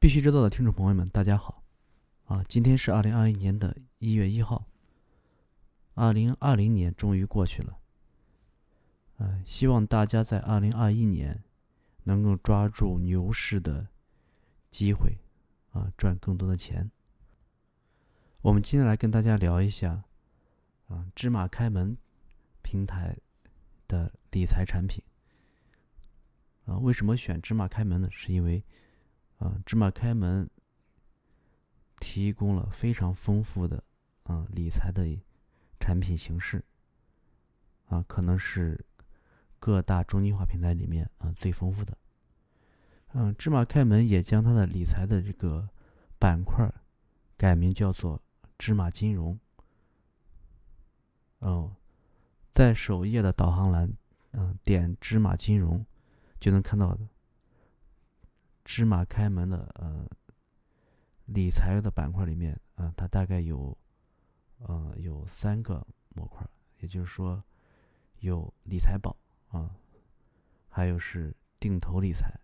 必须知道的听众朋友们，大家好！啊，今天是二零二一年的一月一号，二零二零年终于过去了。呃，希望大家在二零二一年能够抓住牛市的机会，啊，赚更多的钱。我们今天来跟大家聊一下，啊，芝麻开门平台的理财产品。啊，为什么选芝麻开门呢？是因为啊，芝麻开门提供了非常丰富的啊理财的产品形式，啊，可能是各大中心化平台里面啊最丰富的。嗯，芝麻开门也将它的理财的这个板块改名叫做芝麻金融。哦，在首页的导航栏，嗯，点芝麻金融就能看到的。芝麻开门的呃理财的板块里面啊，它大概有呃有三个模块，也就是说有理财宝啊，还有是定投理财，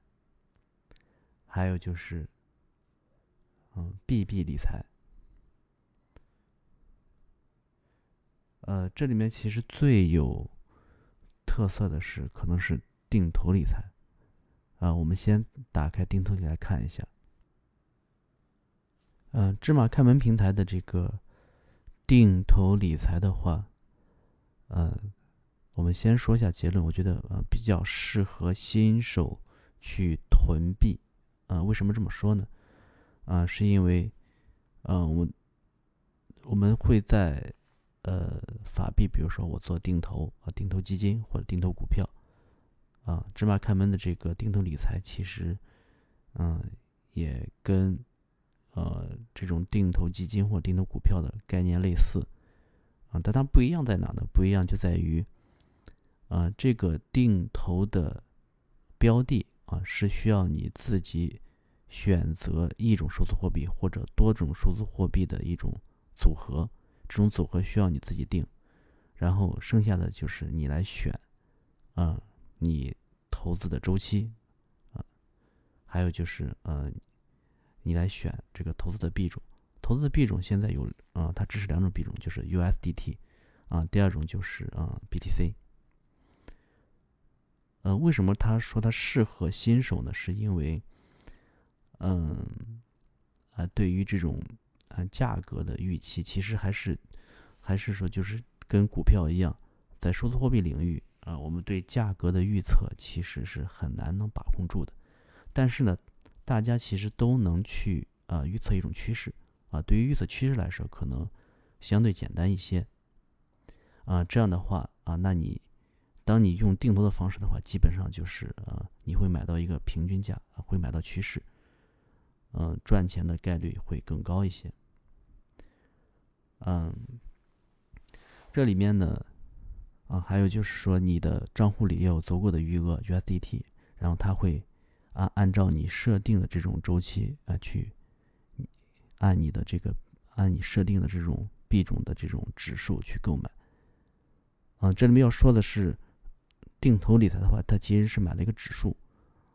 还有就是嗯 BB 理财。呃，这里面其实最有特色的是可能是定投理财。啊，我们先打开定投理来看一下。嗯，芝麻开门平台的这个定投理财的话，呃，我们先说一下结论。我觉得呃比较适合新手去囤币。啊，为什么这么说呢？啊，是因为，嗯，我我们会在呃法币，比如说我做定投啊，定投基金或者定投股票。啊，芝麻开门的这个定投理财，其实，嗯，也跟呃这种定投基金或定投股票的概念类似，啊，但它不一样在哪呢？不一样就在于，啊，这个定投的标的啊是需要你自己选择一种数字货币或者多种数字货币的一种组合，这种组合需要你自己定，然后剩下的就是你来选，啊。你投资的周期，啊，还有就是，呃，你来选这个投资的币种。投资的币种现在有，啊，它支持两种币种，就是 USDT，啊，第二种就是啊 BTC。呃，为什么他说它适合新手呢？是因为，嗯，啊，对于这种啊价格的预期，其实还是还是说，就是跟股票一样，在数字货币领域。啊，我们对价格的预测其实是很难能把控住的，但是呢，大家其实都能去啊预测一种趋势啊。对于预测趋势来说，可能相对简单一些啊。这样的话啊，那你当你用定投的方式的话，基本上就是啊，你会买到一个平均价，会买到趋势，嗯，赚钱的概率会更高一些。嗯，这里面呢。啊，还有就是说，你的账户里要有足够的余额 USDT，然后它会按按照你设定的这种周期啊去按你的这个按你设定的这种币种的这种指数去购买。啊，这里面要说的是，定投理财的话，它其实是买了一个指数。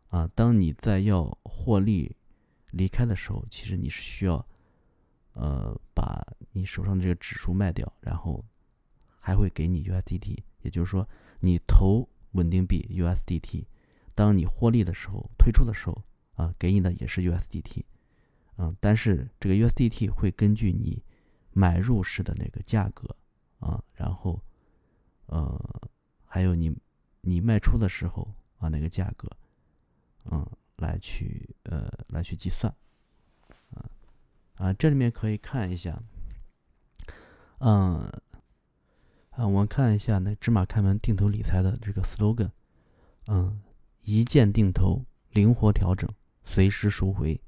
啊，当你在要获利离开的时候，其实你是需要呃把你手上的这个指数卖掉，然后。还会给你 USDT，也就是说，你投稳定币 USDT，当你获利的时候、退出的时候啊，给你的也是 USDT，嗯，但是这个 USDT 会根据你买入时的那个价格啊，然后呃，还有你你卖出的时候啊那个价格，嗯，来去呃来去计算，啊啊，这里面可以看一下，嗯。啊，我们看一下那芝麻开门定投理财的这个 slogan，嗯，一键定投，灵活调整，随时赎回。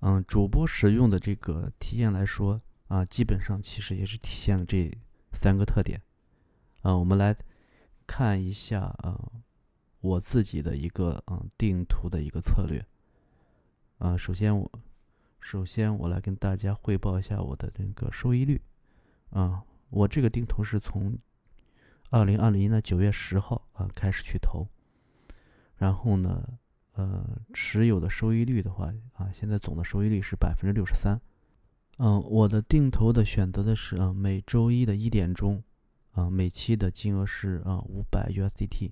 嗯，主播使用的这个体验来说啊，基本上其实也是体现了这三个特点。啊，我们来看一下啊，我自己的一个嗯定投的一个策略。啊，首先我首先我来跟大家汇报一下我的这个收益率。啊。我这个定投是从二零二零年的九月十号啊开始去投，然后呢，呃持有的收益率的话啊，现在总的收益率是百分之六十三。嗯，我的定投的选择的是啊，每周一的一点钟，啊，每期的金额是啊五百 USDT。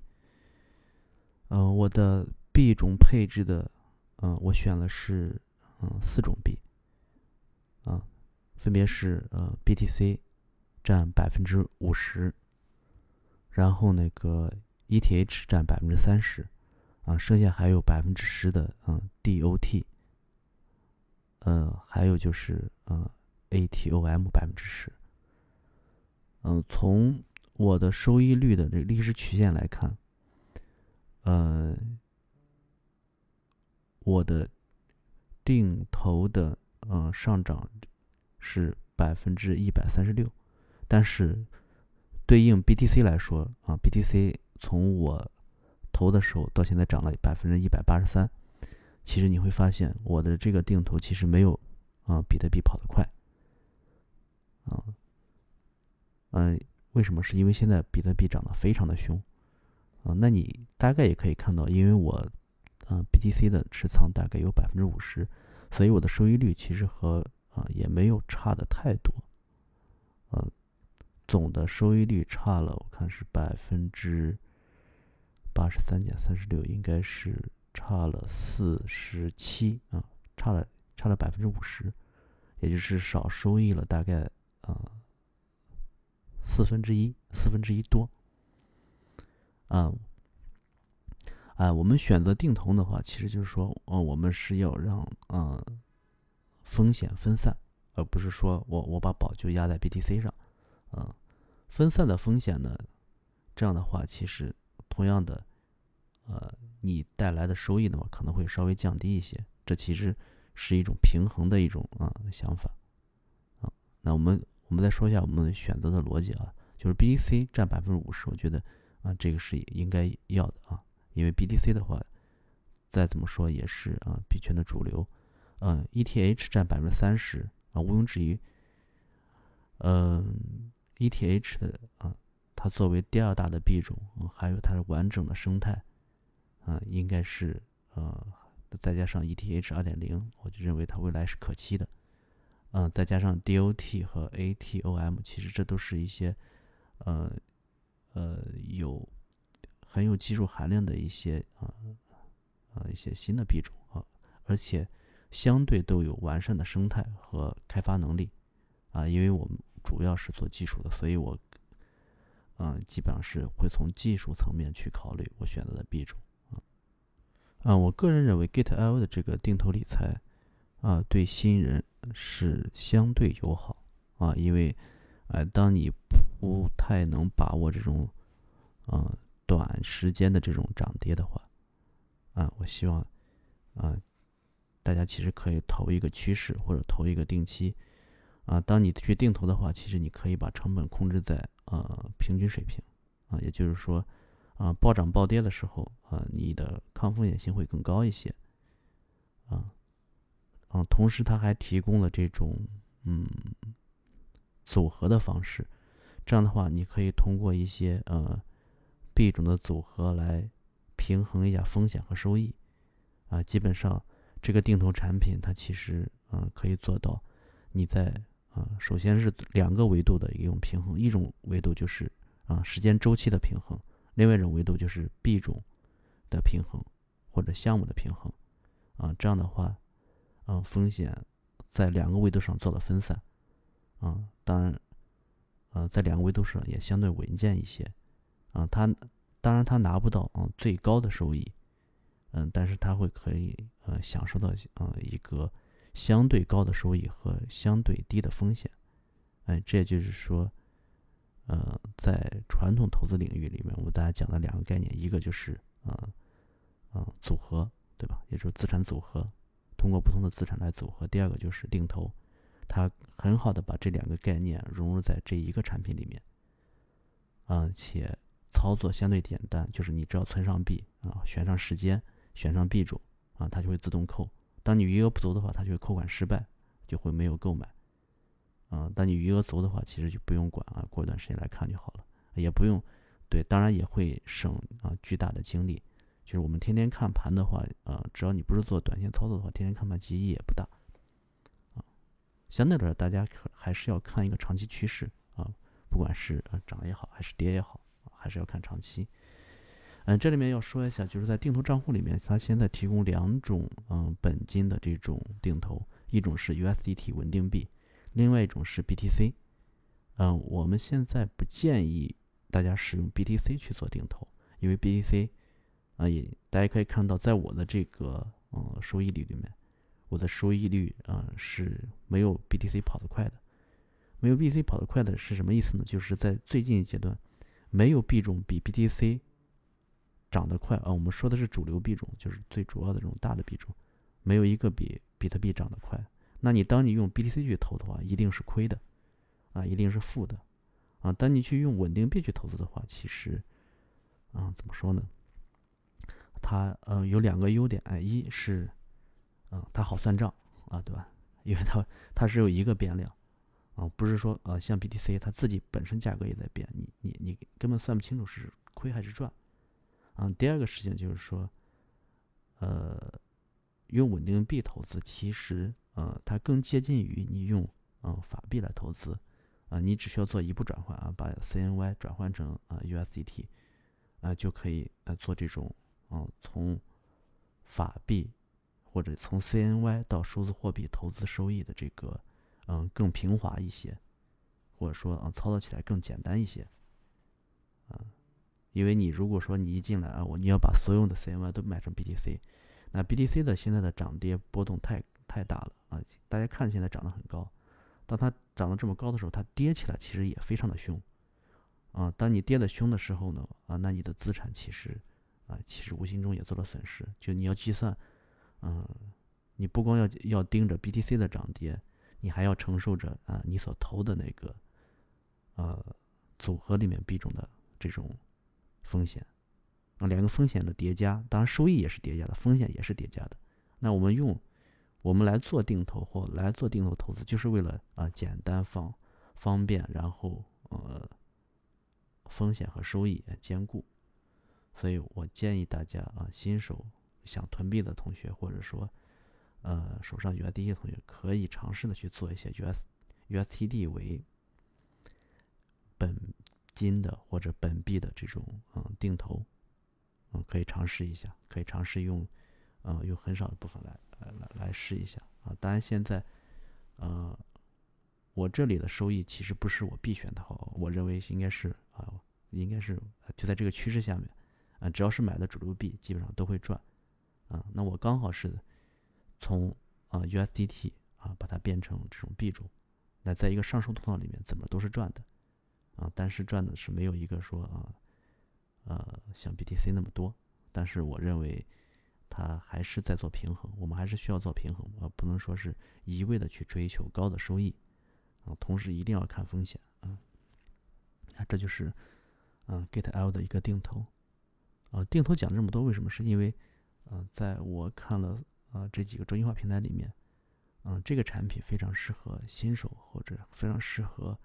嗯，我的币种配置的，嗯，我选了是嗯四种币，啊，分别是呃 BTC 占百分之五十，然后那个 ETH 占百分之三十，啊，剩下还有百分之十的嗯 DOT。嗯，还有就是嗯，ATOM 百分之十。嗯，从我的收益率的这个历史曲线来看，呃，我的定投的嗯上涨是百分之一百三十六，但是对应 BTC 来说啊，BTC 从我投的时候到现在涨了百分之一百八十三。其实你会发现，我的这个定投其实没有啊比特币跑得快，啊，嗯，为什么？是因为现在比特币涨得非常的凶，啊，那你大概也可以看到，因为我啊 BTC 的持仓大概有百分之五十，所以我的收益率其实和啊也没有差的太多，啊，总的收益率差了，我看是百分之八十三减三十六，应该是。差了四十七啊，差了差了百分之五十，也就是少收益了大概啊四分之一，四分之一多。啊啊，我们选择定投的话，其实就是说，呃，我们是要让啊风险分散，而不是说我我把宝就压在 BTC 上，啊，分散的风险呢，这样的话，其实同样的。呃，你带来的收益的话，可能会稍微降低一些。这其实是一种平衡的一种啊想法啊。那我们我们再说一下我们选择的逻辑啊，就是 BTC 占百分之五十，我觉得啊这个是应该要的啊，因为 BTC 的话，再怎么说也是啊币圈的主流。嗯，ETH 占百分之三十啊，毋庸置疑。嗯，ETH 的啊，它作为第二大的币种，还有它的完整的生态。啊，应该是呃，再加上 ETH 二点零，我就认为它未来是可期的。嗯，再加上 DOT 和 ATOM，其实这都是一些呃呃有很有技术含量的一些啊啊一些新的币种啊，而且相对都有完善的生态和开发能力啊。因为我们主要是做技术的，所以我嗯基本上是会从技术层面去考虑我选择的币种。啊，我个人认为 GitIO 的这个定投理财，啊，对新人是相对友好啊，因为，呃，当你不太能把握这种，啊，短时间的这种涨跌的话，啊，我希望，啊，大家其实可以投一个趋势或者投一个定期，啊，当你去定投的话，其实你可以把成本控制在呃平均水平，啊，也就是说。啊，暴涨暴跌的时候啊，你的抗风险性会更高一些。啊，啊，同时它还提供了这种嗯组合的方式，这样的话，你可以通过一些呃币种的组合来平衡一下风险和收益。啊，基本上这个定投产品它其实啊可以做到你在啊首先是两个维度的一种平衡，一种维度就是啊时间周期的平衡。另外一种维度就是币种的平衡或者项目的平衡，啊，这样的话，嗯，风险在两个维度上做了分散，啊，当然，呃，在两个维度上也相对稳健一些，啊，它当然它拿不到啊最高的收益，嗯，但是它会可以呃享受到啊一个相对高的收益和相对低的风险，哎，这也就是说。呃，在传统投资领域里面，我们大家讲的两个概念，一个就是呃，呃，组合，对吧？也就是资产组合，通过不同的资产来组合。第二个就是定投，它很好的把这两个概念融入在这一个产品里面，啊，且操作相对简单，就是你只要存上币啊，选上时间，选上币种啊，它就会自动扣。当你余额不足的话，它就会扣款失败，就会没有购买。啊，当你余额足的话，其实就不用管啊，过一段时间来看就好了，也不用，对，当然也会省啊巨大的精力就是我们天天看盘的话，啊，只要你不是做短线操作的话，天天看盘其意义也不大，啊，相对来说，大家可还是要看一个长期趋势啊，不管是涨也好，还是跌也好，还是要看长期。嗯，这里面要说一下，就是在定投账户里面，它现在提供两种嗯本金的这种定投，一种是 USDT 稳定币，另外一种是 BTC。嗯，我们现在不建议大家使用 BTC 去做定投，因为 BTC 啊也大家可以看到，在我的这个嗯收益率里面，我的收益率啊是没有 BTC 跑得快的。没有 BTC 跑得快的是什么意思呢？就是在最近阶段，没有币种比 BTC 涨得快啊！我们说的是主流币种，就是最主要的这种大的币种，没有一个比比特币涨得快。那你当你用 BTC 去投的话，一定是亏的，啊，一定是负的，啊。当你去用稳定币去投资的话，其实，啊，怎么说呢？它呃有两个优点，哎，一是，嗯，它好算账啊，对吧？因为它它是有一个变量，啊，不是说呃像 BTC 它自己本身价格也在变，你你你根本算不清楚是亏还是赚。嗯，第二个事情就是说，呃，用稳定币投资，其实呃，它更接近于你用嗯法币来投资，啊，你只需要做一步转换啊，把 CNY 转换成啊 USDT，啊就可以呃做这种嗯从法币或者从 CNY 到数字货币投资收益的这个嗯更平滑一些，或者说啊操作起来更简单一些，啊。因为你如果说你一进来啊，我你要把所有的 CNY 都买成 BTC，那 BTC 的现在的涨跌波动太太大了啊！大家看现在涨得很高，当它涨得这么高的时候，它跌起来其实也非常的凶啊。当你跌的凶的时候呢，啊，那你的资产其实啊，其实无形中也做了损失。就你要计算，嗯，你不光要要盯着 BTC 的涨跌，你还要承受着啊你所投的那个呃组合里面币种的这种。风险啊，两个风险的叠加，当然收益也是叠加的，风险也是叠加的。那我们用我们来做定投或来做定投投资，就是为了啊简单方方便，然后呃风险和收益兼顾。所以我建议大家啊，新手想囤币的同学，或者说呃手上 USD 的同学，可以尝试的去做一些 US USTD 为本。金的或者本币的这种嗯定投，嗯可以尝试一下，可以尝试用，呃用很少的部分来来来试一下啊。当然现在，呃我这里的收益其实不是我必选的好，我认为应该是啊应该是就在这个趋势下面，啊只要是买的主流币基本上都会赚，啊那我刚好是从啊 USDT 啊把它变成这种币种，那在一个上升通道里面怎么都是赚的。啊，但是赚的是没有一个说啊，呃，像 BTC 那么多。但是我认为，它还是在做平衡。我们还是需要做平衡，而不能说是一味的去追求高的收益，啊，同时一定要看风险啊。那这就是，嗯，GetL 的一个定投。啊，定投讲这么多，为什么？是因为，嗯，在我看了啊这几个中心化平台里面，嗯，这个产品非常适合新手，或者非常适合。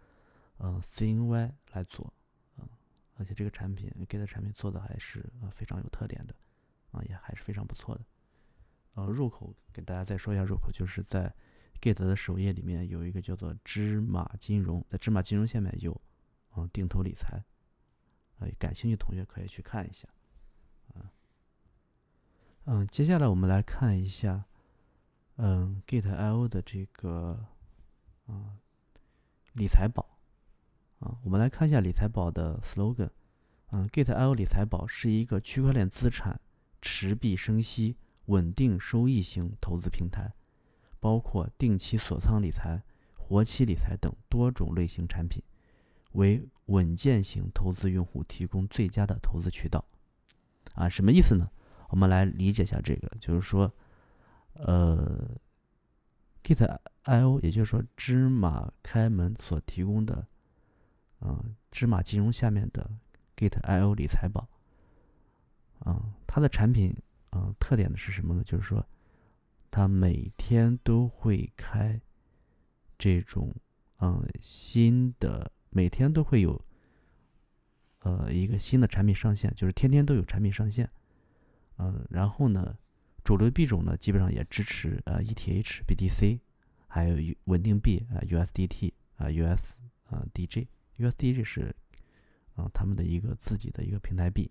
嗯，CNY 来做，嗯，而且这个产品给的产品做的还是呃非常有特点的，啊，也还是非常不错的。呃，入口给大家再说一下入口，就是在 Get 的首页里面有一个叫做芝麻金融，在芝麻金融下面有，嗯，定投理财，呃，感兴趣同学可以去看一下，啊，嗯，接下来我们来看一下，嗯，Get.io 的这个，啊，理财宝。啊，我们来看一下理财宝的 slogan。嗯，Get.io 理财宝是一个区块链资产持币生息、稳定收益型投资平台，包括定期锁仓理财、活期理财等多种类型产品，为稳健型投资用户提供最佳的投资渠道。啊，什么意思呢？我们来理解一下这个，就是说，呃，Get.io 也就是说芝麻开门所提供的。嗯，芝麻金融下面的 Get.io 理财宝，嗯，它的产品，嗯，特点的是什么呢？就是说，它每天都会开这种，嗯，新的，每天都会有，呃，一个新的产品上线，就是天天都有产品上线，嗯，然后呢，主流币种呢基本上也支持呃 ETH、BTC，还有稳定币啊 USDT 啊 US 啊 D J USD 这是啊他们的一个自己的一个平台币。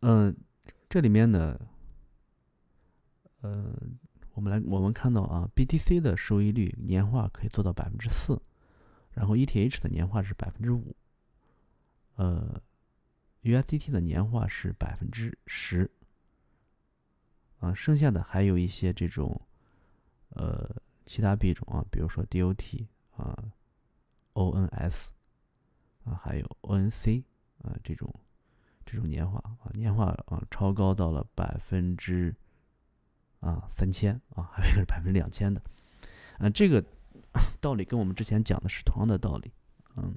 嗯，这里面呢，呃，我们来我们看到啊，BTC 的收益率年化可以做到百分之四，然后 ETH 的年化是百分之五，呃，USDT 的年化是百分之十，啊，剩下的还有一些这种呃其他币种啊，比如说 DOT 啊，ONS 啊，还有 ONC 啊这种。这种年化啊，年化啊超高到了百分之啊三千啊，还有一个是百分之两千的，嗯，这个道理跟我们之前讲的是同样的道理，嗯，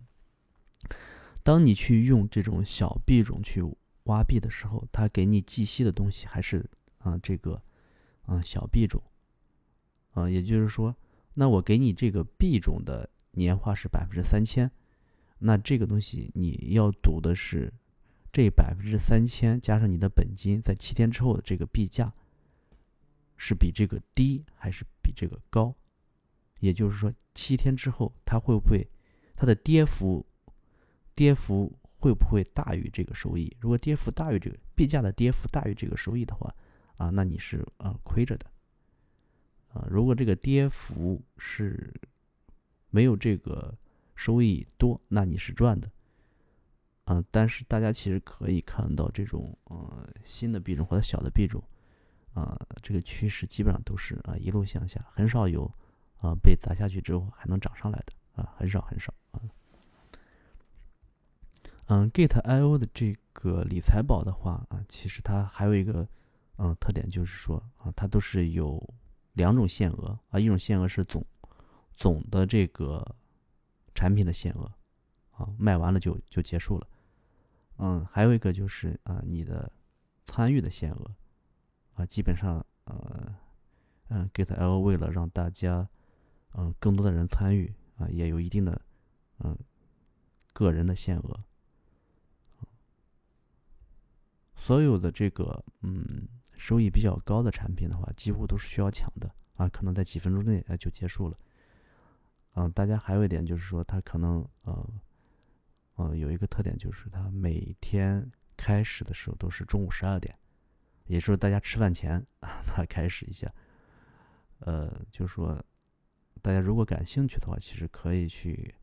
当你去用这种小币种去挖币的时候，它给你计息的东西还是啊这个啊小币种，啊，也就是说，那我给你这个币种的年化是百分之三千，那这个东西你要赌的是。这百分之三千加上你的本金，在七天之后的这个币价是比这个低还是比这个高？也就是说，七天之后它会不会它的跌幅跌幅会不会大于这个收益？如果跌幅大于这个币价的跌幅大于这个收益的话，啊，那你是啊亏着的。啊，如果这个跌幅是没有这个收益多，那你是赚的。啊，但是大家其实可以看到这种呃新的币种或者小的币种，啊，这个趋势基本上都是啊一路向下，很少有啊被砸下去之后还能涨上来的啊，很少很少啊。嗯，Gate.io 的这个理财宝的话啊，其实它还有一个嗯特点就是说啊，它都是有两种限额啊，一种限额是总总的这个产品的限额啊，卖完了就就结束了。嗯，还有一个就是啊，你的参与的限额啊，基本上呃，嗯，GetL 为了让大家嗯更多的人参与啊，也有一定的嗯个人的限额。所有的这个嗯收益比较高的产品的话，几乎都是需要抢的啊，可能在几分钟内啊就结束了。嗯，大家还有一点就是说，它可能呃。呃，有一个特点就是它每天开始的时候都是中午十二点，也就是大家吃饭前啊，它开始一下。呃，就是说，大家如果感兴趣的话，其实可以去，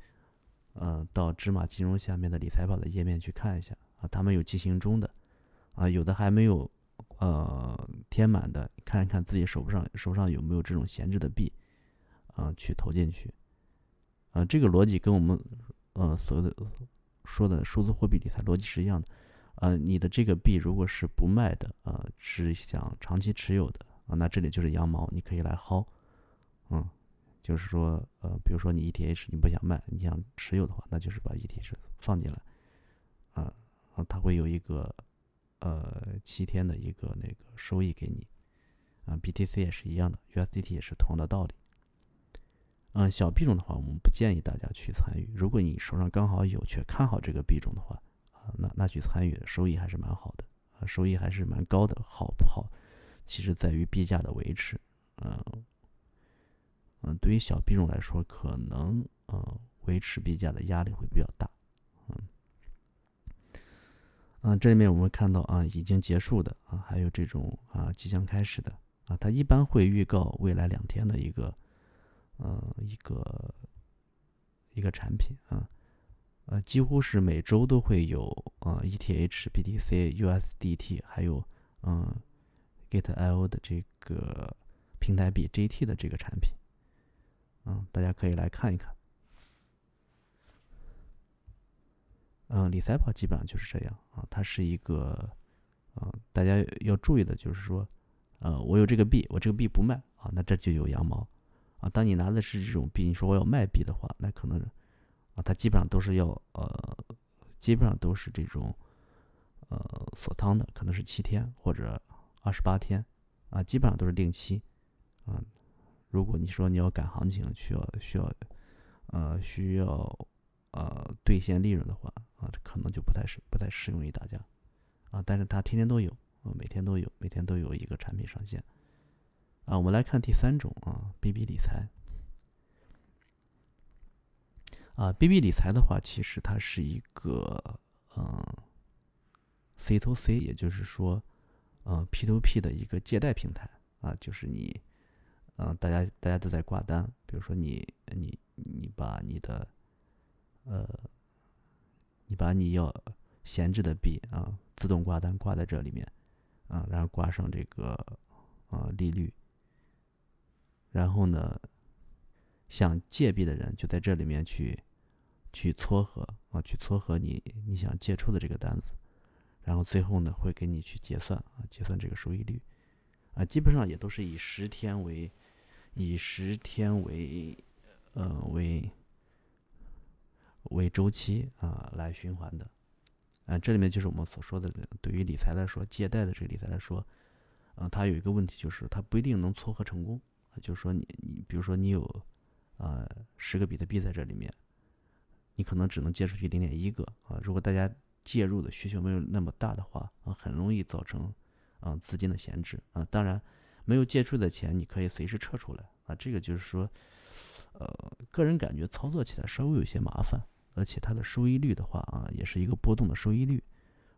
呃，到芝麻金融下面的理财宝的页面去看一下啊，他们有进行中的，啊，有的还没有呃填满的，看一看自己手上手上有没有这种闲置的币，啊，去投进去。啊，这个逻辑跟我们呃所有的。说的数字货币理财逻辑是一样的，呃，你的这个币如果是不卖的，呃，是想长期持有的啊，那这里就是羊毛，你可以来薅，嗯，就是说，呃，比如说你 ETH 你不想卖，你想持有的话，那就是把 ETH 放进来，啊，啊，它会有一个，呃，七天的一个那个收益给你，啊，BTC 也是一样的，USDT 也是同样的道理。嗯，小币种的话，我们不建议大家去参与。如果你手上刚好有，却看好这个币种的话，啊，那那去参与，收益还是蛮好的，啊，收益还是蛮高的。好不好，其实在于币价的维持。嗯，嗯，对于小币种来说，可能呃维持币价的压力会比较大。嗯，嗯，这里面我们看到啊，已经结束的啊，还有这种啊即将开始的啊，它一般会预告未来两天的一个。呃，一个一个产品啊，呃，几乎是每周都会有啊，ETH、BTC、USDT，还有嗯，GET IO 的这个平台币 GT 的这个产品，嗯，大家可以来看一看。嗯，理财宝基本上就是这样啊，它是一个啊，大家要注意的就是说，呃，我有这个币，我这个币不卖啊，那这就有羊毛。啊，当你拿的是这种币，你说我要卖币的话，那可能，啊，它基本上都是要，呃，基本上都是这种，呃，锁仓的，可能是七天或者二十八天，啊，基本上都是定期，啊，如果你说你要赶行情，需要需要，呃，需要，呃，兑现利润的话，啊，这可能就不太适不太适用于大家，啊，但是它天天都有啊，每天都有，每天都有一个产品上线。啊。我们来看第三种啊，BB 理财。啊，BB 理财的话，其实它是一个嗯 C to C，也就是说，嗯 P to P 的一个借贷平台。啊，就是你嗯，大家大家都在挂单，比如说你你你把你的呃，你把你要闲置的币啊，自动挂单挂在这里面，啊，然后挂上这个啊利率，然后呢，想借币的人就在这里面去去撮合啊，去撮合你你想借出的这个单子，然后最后呢会给你去结算啊，结算这个收益率，啊，基本上也都是以十天为以十天为呃为。为周期啊来循环的，啊，这里面就是我们所说的，对于理财来说，借贷的这个理财来说，啊，它有一个问题就是它不一定能撮合成功，就是说你你比如说你有啊十个比特币在这里面，你可能只能借出去零点一个啊，如果大家介入的需求没有那么大的话啊，很容易造成啊资金的闲置啊，当然没有借出的钱你可以随时撤出来啊，这个就是说，呃，个人感觉操作起来稍微有些麻烦。而且它的收益率的话啊，也是一个波动的收益率，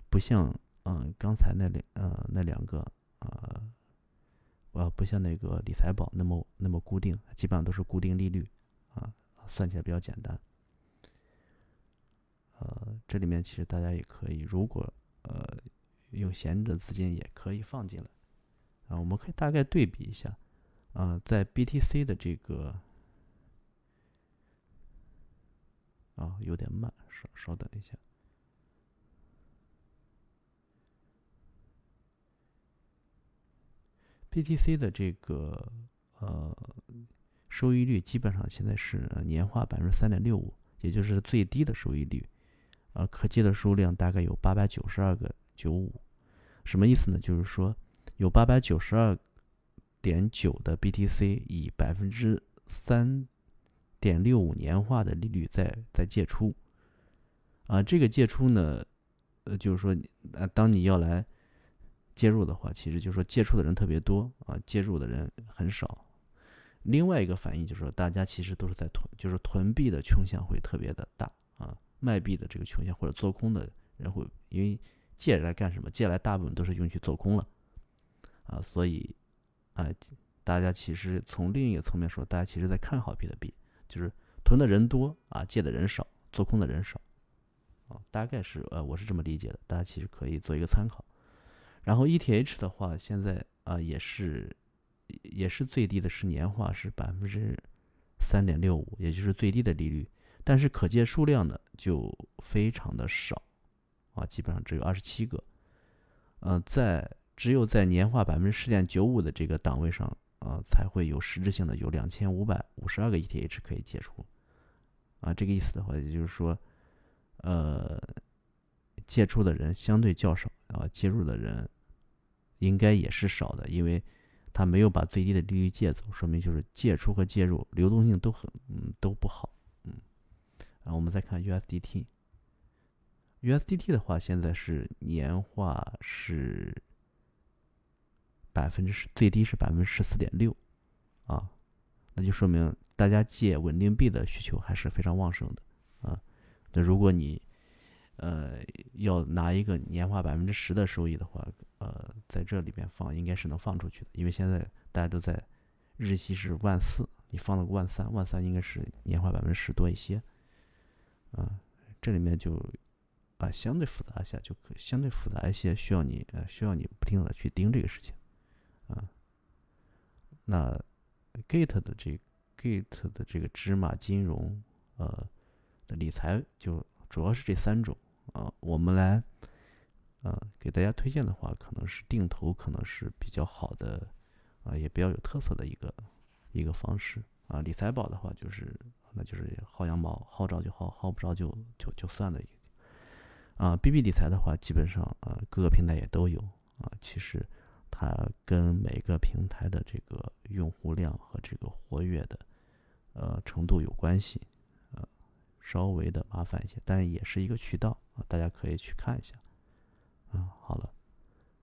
不像嗯刚才那两呃那两个啊，呃不像那个理财宝那么那么固定，基本上都是固定利率啊，算起来比较简单。呃，这里面其实大家也可以，如果呃有闲置的资金也可以放进来啊，我们可以大概对比一下啊，在 BTC 的这个。啊，有点慢，稍稍等一下。BTC 的这个呃收益率基本上现在是年化百分之三点六五，也就是最低的收益率。啊，可借的数量大概有八百九十二个九五，什么意思呢？就是说有八百九十二点九的 BTC 以百分之三。点六五年化的利率在在借出，啊，这个借出呢，呃，就是说，呃，当你要来介入的话，其实就是说借出的人特别多啊，介入的人很少。另外一个反应就是说，大家其实都是在囤，就是囤币的倾向会特别的大啊，卖币的这个倾向或者做空的人会，因为借来干什么？借来大部分都是用去做空了，啊，所以，啊，大家其实从另一个层面说，大家其实在看好比特币。就是囤的人多啊，借的人少，做空的人少，啊，大概是呃，我是这么理解的，大家其实可以做一个参考。然后 ETH 的话，现在啊也是也是最低的是年化是百分之三点六五，也就是最低的利率，但是可借数量呢就非常的少，啊，基本上只有二十七个，嗯，在只有在年化百分之十点九五的这个档位上。啊，才会有实质性的有两千五百五十二个 ETH 可以借出，啊，这个意思的话，也就是说，呃，借出的人相对较少，啊，介入的人应该也是少的，因为他没有把最低的利率借走，说明就是借出和介入流动性都很，嗯，都不好，嗯，然后我们再看 USDT，USDT 的话，现在是年化是。百分之十最低是百分之十四点六，啊，那就说明大家借稳定币的需求还是非常旺盛的，啊，那如果你呃要拿一个年化百分之十的收益的话，呃，在这里边放应该是能放出去的，因为现在大家都在日息是万四，你放了个万三，万三应该是年化百分之十多一些，啊，这里面就啊相对复杂一下，就可相对复杂一些，需要你呃需要你不停的去盯这个事情。啊，那 Gate 的这 Gate 的这个芝麻金融呃的理财就主要是这三种啊，我们来啊给大家推荐的话，可能是定投，可能是比较好的啊，也比较有特色的一个一个方式啊。理财宝的话，就是那就是薅羊毛，薅着就薅，薅不着就就就算了。啊，BB 理财的话，基本上啊各个平台也都有啊，其实。它跟每个平台的这个用户量和这个活跃的呃程度有关系，呃，稍微的麻烦一些，但也是一个渠道啊，大家可以去看一下嗯，好了，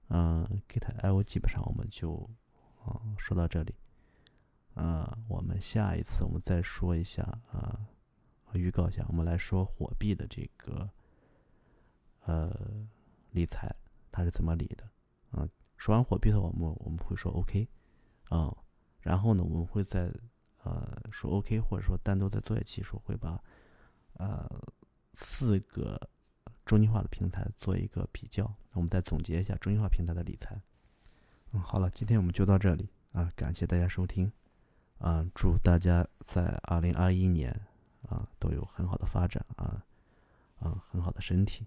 嗯，，Git，I O 基本上我们就啊说到这里，啊，我们下一次我们再说一下啊，预告一下，我们来说火币的这个呃理财，它是怎么理的？啊，说完火币的话，我们我们会说 OK，啊，然后呢，我们会在呃说 OK，或者说单独在作业期说会把呃四个。中心化的平台做一个比较，我们再总结一下中心化平台的理财。嗯，好了，今天我们就到这里啊，感谢大家收听，啊，祝大家在二零二一年啊都有很好的发展啊，啊，很好的身体。